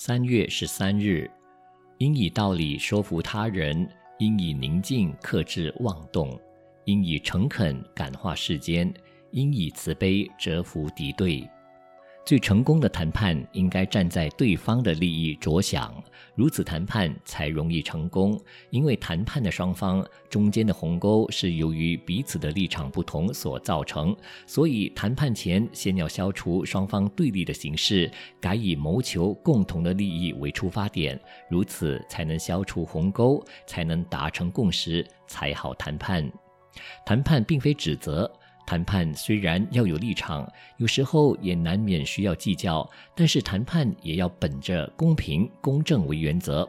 三月十三日，应以道理说服他人，应以宁静克制妄动，应以诚恳感化世间，应以慈悲折服敌对。最成功的谈判应该站在对方的利益着想，如此谈判才容易成功。因为谈判的双方中间的鸿沟是由于彼此的立场不同所造成，所以谈判前先要消除双方对立的形式，改以谋求共同的利益为出发点，如此才能消除鸿沟，才能达成共识，才好谈判。谈判并非指责。谈判虽然要有立场，有时候也难免需要计较，但是谈判也要本着公平公正为原则。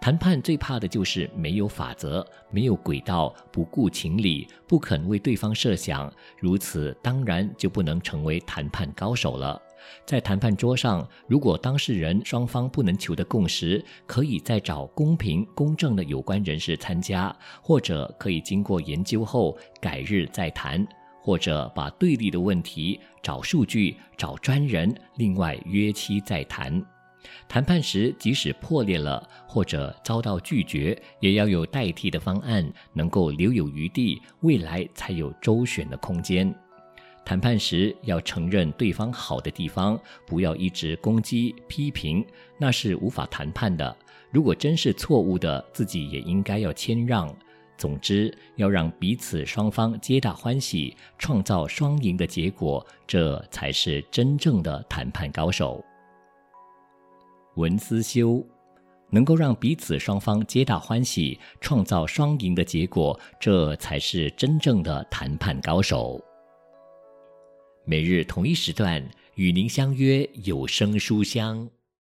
谈判最怕的就是没有法则、没有轨道、不顾情理、不肯为对方设想，如此当然就不能成为谈判高手了。在谈判桌上，如果当事人双方不能求得共识，可以再找公平公正的有关人士参加，或者可以经过研究后改日再谈。或者把对立的问题找数据、找专人，另外约期再谈。谈判时即使破裂了，或者遭到拒绝，也要有代替的方案，能够留有余地，未来才有周旋的空间。谈判时要承认对方好的地方，不要一直攻击批评，那是无法谈判的。如果真是错误的，自己也应该要谦让。总之，要让彼此双方皆大欢喜，创造双赢的结果，这才是真正的谈判高手。文思修，能够让彼此双方皆大欢喜，创造双赢的结果，这才是真正的谈判高手。每日同一时段与您相约有声书香。